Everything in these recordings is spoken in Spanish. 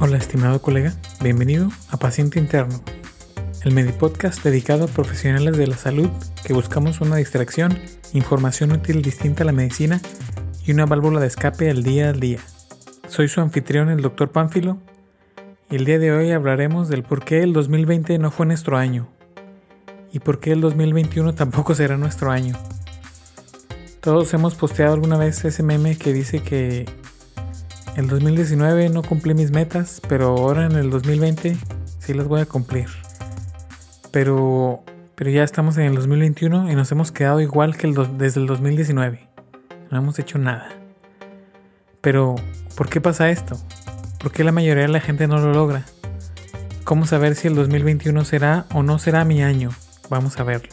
Hola estimado colega, bienvenido a Paciente Interno, el Medipodcast dedicado a profesionales de la salud que buscamos una distracción, información útil distinta a la medicina y una válvula de escape al día al día. Soy su anfitrión, el Dr. Pánfilo, y el día de hoy hablaremos del por qué el 2020 no fue nuestro año y por qué el 2021 tampoco será nuestro año. Todos hemos posteado alguna vez ese meme que dice que el 2019 no cumplí mis metas, pero ahora en el 2020 sí las voy a cumplir. Pero, pero ya estamos en el 2021 y nos hemos quedado igual que desde el 2019. No hemos hecho nada. Pero, ¿por qué pasa esto? ¿Por qué la mayoría de la gente no lo logra? ¿Cómo saber si el 2021 será o no será mi año? Vamos a verlo.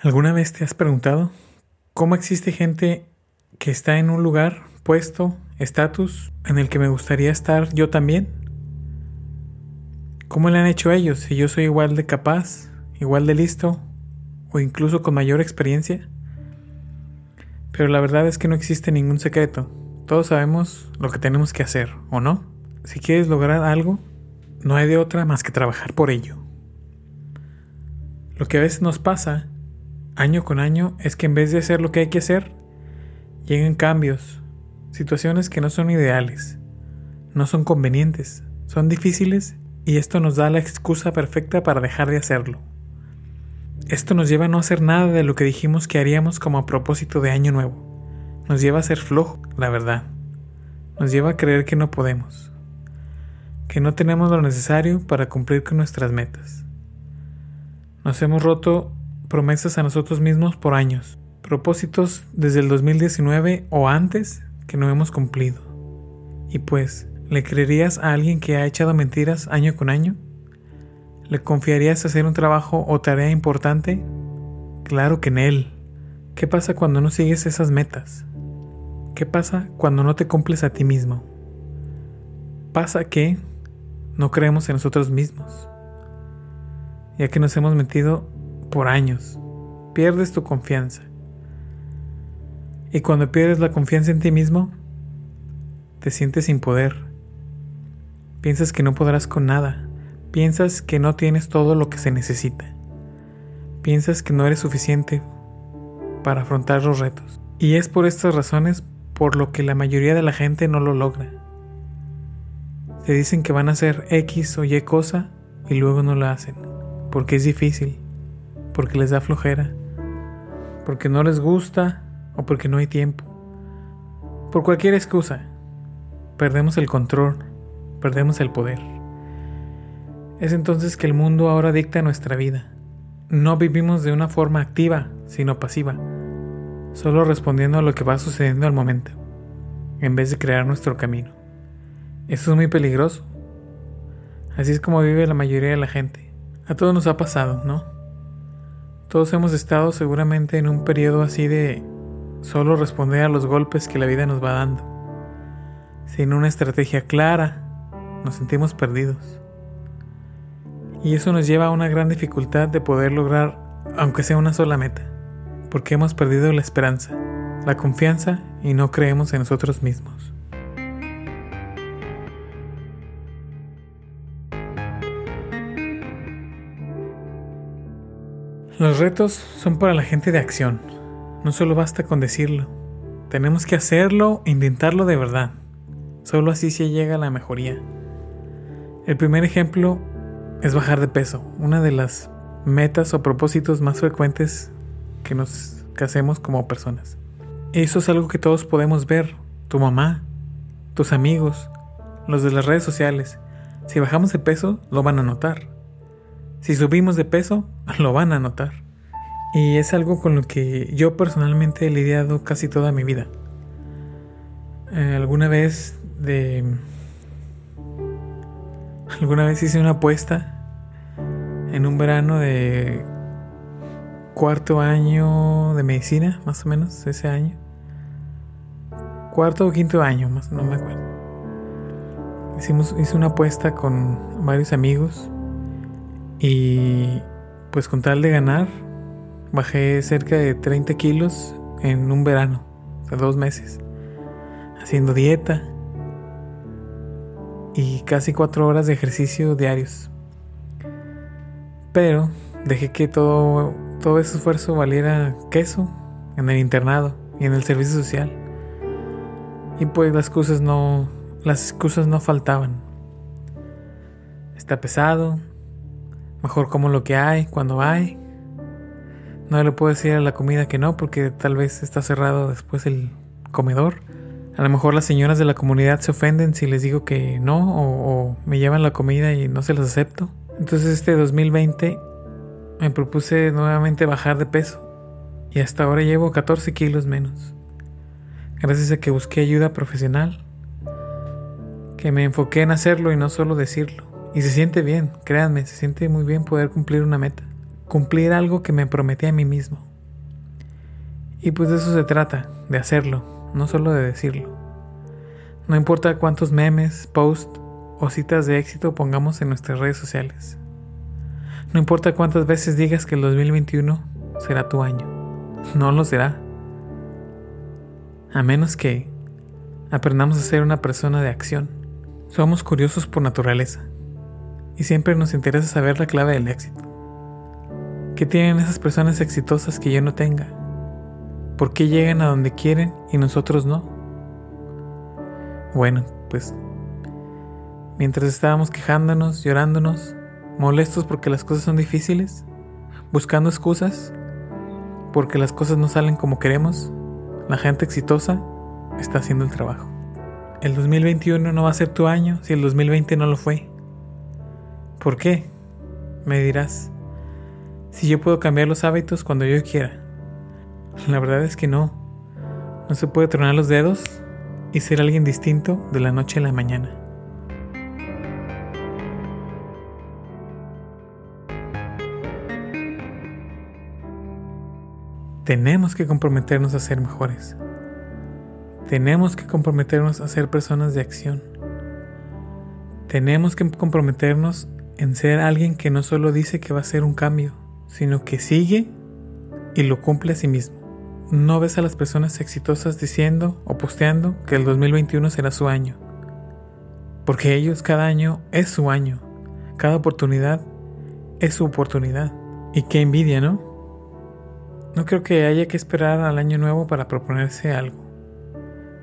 ¿Alguna vez te has preguntado cómo existe gente que está en un lugar, puesto, estatus en el que me gustaría estar yo también? ¿Cómo le han hecho ellos si yo soy igual de capaz, igual de listo o incluso con mayor experiencia? Pero la verdad es que no existe ningún secreto. Todos sabemos lo que tenemos que hacer, ¿o no? Si quieres lograr algo, no hay de otra más que trabajar por ello. Lo que a veces nos pasa año con año es que en vez de hacer lo que hay que hacer, llegan cambios, situaciones que no son ideales, no son convenientes, son difíciles y esto nos da la excusa perfecta para dejar de hacerlo. Esto nos lleva a no hacer nada de lo que dijimos que haríamos como a propósito de año nuevo. Nos lleva a ser flojo, la verdad. Nos lleva a creer que no podemos, que no tenemos lo necesario para cumplir con nuestras metas. Nos hemos roto promesas a nosotros mismos por años, propósitos desde el 2019 o antes que no hemos cumplido. Y pues, ¿le creerías a alguien que ha echado mentiras año con año? ¿Le confiarías hacer un trabajo o tarea importante? Claro que en él. ¿Qué pasa cuando no sigues esas metas? ¿Qué pasa cuando no te cumples a ti mismo? Pasa que no creemos en nosotros mismos, ya que nos hemos metido por años. Pierdes tu confianza. Y cuando pierdes la confianza en ti mismo, te sientes sin poder. Piensas que no podrás con nada. Piensas que no tienes todo lo que se necesita. Piensas que no eres suficiente para afrontar los retos. Y es por estas razones por lo que la mayoría de la gente no lo logra. Te dicen que van a hacer X o Y cosa y luego no la hacen, porque es difícil porque les da flojera, porque no les gusta o porque no hay tiempo. Por cualquier excusa, perdemos el control, perdemos el poder. Es entonces que el mundo ahora dicta nuestra vida. No vivimos de una forma activa, sino pasiva, solo respondiendo a lo que va sucediendo al momento, en vez de crear nuestro camino. Eso es muy peligroso. Así es como vive la mayoría de la gente. A todos nos ha pasado, ¿no? Todos hemos estado seguramente en un periodo así de solo responder a los golpes que la vida nos va dando. Sin una estrategia clara, nos sentimos perdidos. Y eso nos lleva a una gran dificultad de poder lograr, aunque sea una sola meta, porque hemos perdido la esperanza, la confianza y no creemos en nosotros mismos. Los retos son para la gente de acción. No solo basta con decirlo. Tenemos que hacerlo e intentarlo de verdad. Solo así se llega a la mejoría. El primer ejemplo es bajar de peso, una de las metas o propósitos más frecuentes que nos hacemos como personas. Eso es algo que todos podemos ver, tu mamá, tus amigos, los de las redes sociales. Si bajamos de peso, lo van a notar. Si subimos de peso, lo van a notar. Y es algo con lo que yo personalmente he lidiado casi toda mi vida. Eh, alguna vez de... Alguna vez hice una apuesta en un verano de cuarto año de medicina, más o menos, ese año. Cuarto o quinto año, más no me acuerdo. Hicimos, hice una apuesta con varios amigos y pues con tal de ganar, bajé cerca de 30 kilos en un verano. de dos meses, haciendo dieta y casi cuatro horas de ejercicio diarios. Pero dejé que todo, todo ese esfuerzo valiera queso en el internado y en el servicio social. Y pues las excusas no, las excusas no faltaban. Está pesado, mejor como lo que hay cuando hay. No le puedo decir a la comida que no porque tal vez está cerrado después el comedor. A lo mejor las señoras de la comunidad se ofenden si les digo que no o, me llevan la comida y no se las acepto. Entonces este 2020 me propuse nuevamente bajar de peso y hasta ahora llevo 14 kilos menos. Gracias a que busqué ayuda profesional, que me enfoqué en hacerlo y no solo decirlo. Y se siente bien, créanme, se siente muy bien poder cumplir una meta, cumplir algo que me prometí a mí mismo. Y pues de eso se trata, de hacerlo, no solo de decirlo. No importa cuántos memes, posts o citas de éxito pongamos en nuestras redes sociales. No importa cuántas veces digas que el 2021 será tu año. No lo será. A menos que aprendamos a ser una persona de acción. Somos curiosos por naturaleza. Y siempre nos interesa saber la clave del éxito. ¿Qué tienen esas personas exitosas que yo no tenga? ¿Por qué llegan a donde quieren y nosotros no? Bueno, pues mientras estábamos quejándonos, llorándonos, molestos porque las cosas son difíciles, buscando excusas, porque las cosas no salen como queremos, la gente exitosa está haciendo el trabajo. El 2021 no va a ser tu año si el 2020 no lo fue. ¿Por qué? Me dirás. Si yo puedo cambiar los hábitos cuando yo quiera. La verdad es que no. No se puede tronar los dedos y ser alguien distinto de la noche a la mañana. Tenemos que comprometernos a ser mejores. Tenemos que comprometernos a ser personas de acción. Tenemos que comprometernos en ser alguien que no solo dice que va a hacer un cambio, sino que sigue y lo cumple a sí mismo. No ves a las personas exitosas diciendo o posteando que el 2021 será su año. Porque ellos cada año es su año. Cada oportunidad es su oportunidad. Y qué envidia, ¿no? No creo que haya que esperar al año nuevo para proponerse algo,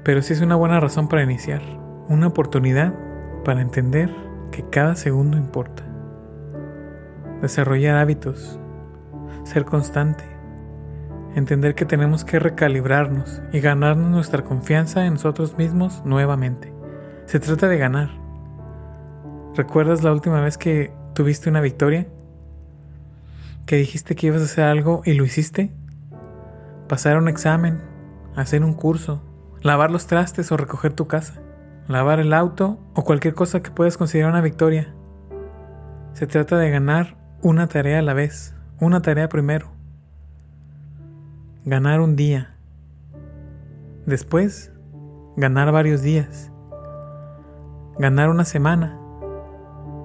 pero sí es una buena razón para iniciar, una oportunidad para entender que cada segundo importa. Desarrollar hábitos, ser constante, entender que tenemos que recalibrarnos y ganarnos nuestra confianza en nosotros mismos nuevamente. Se trata de ganar. ¿Recuerdas la última vez que tuviste una victoria? que dijiste que ibas a hacer algo y lo hiciste? Pasar un examen, hacer un curso, lavar los trastes o recoger tu casa, lavar el auto o cualquier cosa que puedas considerar una victoria. Se trata de ganar una tarea a la vez, una tarea primero. Ganar un día. Después, ganar varios días. Ganar una semana.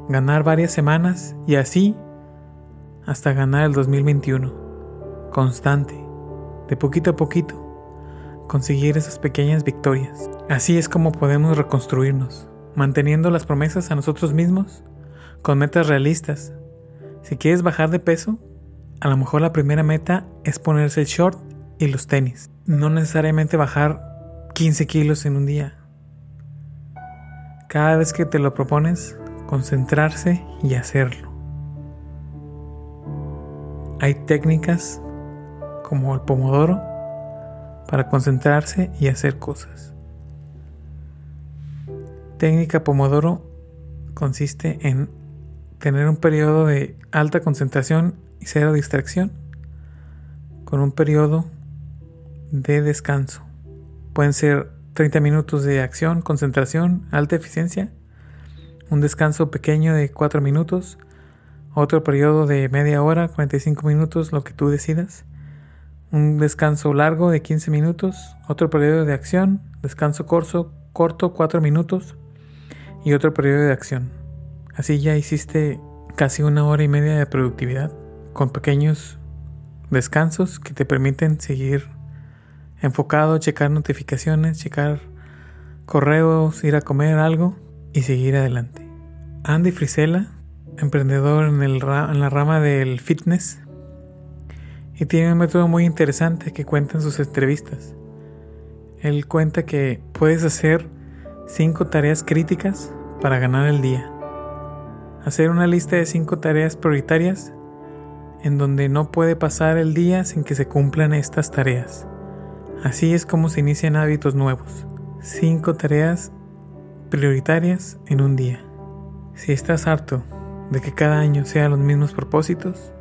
Ganar varias semanas y así hasta ganar el 2021. Constante, de poquito a poquito, conseguir esas pequeñas victorias. Así es como podemos reconstruirnos, manteniendo las promesas a nosotros mismos, con metas realistas. Si quieres bajar de peso, a lo mejor la primera meta es ponerse el short y los tenis. No necesariamente bajar 15 kilos en un día. Cada vez que te lo propones, concentrarse y hacerlo. Hay técnicas como el pomodoro para concentrarse y hacer cosas. Técnica pomodoro consiste en tener un periodo de alta concentración y cero distracción con un periodo de descanso. Pueden ser 30 minutos de acción, concentración, alta eficiencia, un descanso pequeño de 4 minutos, otro periodo de media hora, 45 minutos, lo que tú decidas. Un descanso largo de 15 minutos, otro periodo de acción, descanso corto, corto 4 minutos y otro periodo de acción. Así ya hiciste casi una hora y media de productividad con pequeños descansos que te permiten seguir enfocado, checar notificaciones, checar correos, ir a comer algo y seguir adelante. Andy Frisella, emprendedor en, la rama del fitness, y tiene un método muy interesante que cuenta en sus entrevistas. Él cuenta que puedes hacer cinco tareas críticas para ganar el día. Hacer una lista de cinco tareas prioritarias en donde no puede pasar el día sin que se cumplan estas tareas. Así es como se inician hábitos nuevos. Cinco tareas prioritarias en un día. Si estás harto de que cada año sean los mismos propósitos,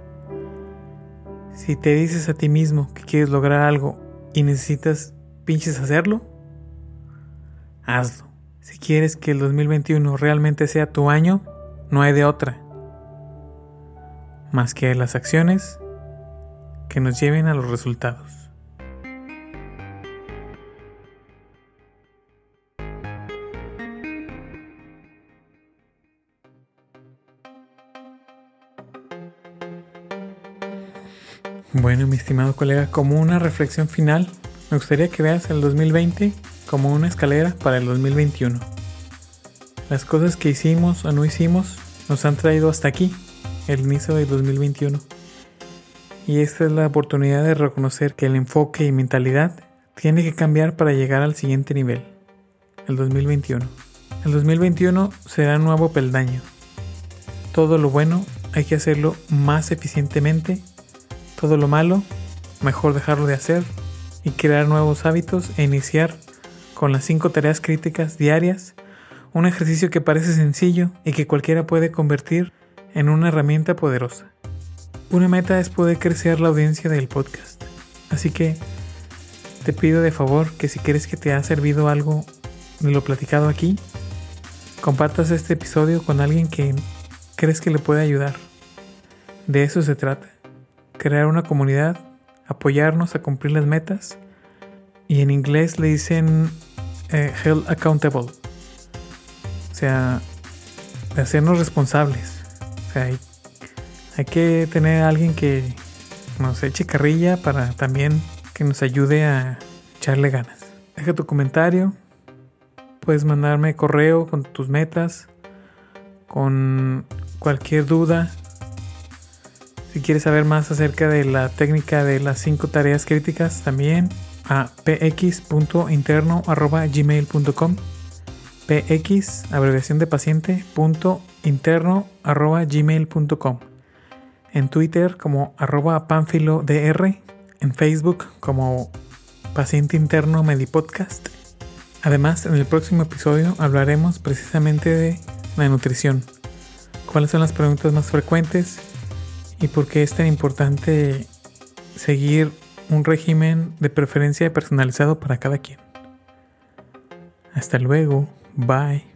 si te dices a ti mismo que quieres lograr algo y necesitas pinches hacerlo, hazlo. Si quieres que el 2021 realmente sea tu año, no hay de otra. Más que las acciones que nos lleven a los resultados. Bueno, mi estimado colega, como una reflexión final, me gustaría que veas el 2020 como una escalera para el 2021. Las cosas que hicimos o no hicimos nos han traído hasta aquí, el inicio del 2021. Y esta es la oportunidad de reconocer que el enfoque y mentalidad tiene que cambiar para llegar al siguiente nivel, el 2021. El 2021 será un nuevo peldaño. Todo lo bueno hay que hacerlo más eficientemente todo lo malo, mejor dejarlo de hacer y crear nuevos hábitos e iniciar con las 5 tareas críticas diarias, un ejercicio que parece sencillo y que cualquiera puede convertir en una herramienta poderosa. Una meta es poder crecer la audiencia del podcast. Así que te pido de favor que si quieres que te ha servido algo de lo platicado aquí, compartas este episodio con alguien que crees que le puede ayudar. De eso se trata crear una comunidad, apoyarnos a cumplir las metas y en inglés le dicen eh, held accountable. O sea, hacernos responsables. O sea, hay, hay que tener a alguien que nos eche carrilla para también que nos ayude a echarle ganas. Deja tu comentario. Puedes mandarme correo con tus metas, con cualquier duda si quieres saber más acerca de la técnica de las 5 tareas críticas, también a px.interno.gmail.com px, abreviación de paciente, punto interno, arroba gmail.com en Twitter como arroba dr en Facebook como paciente interno medipodcast. Además, en el próximo episodio hablaremos precisamente de la nutrición. ¿Cuáles son las preguntas más frecuentes? Y por qué es tan importante seguir un régimen de preferencia personalizado para cada quien. Hasta luego, bye.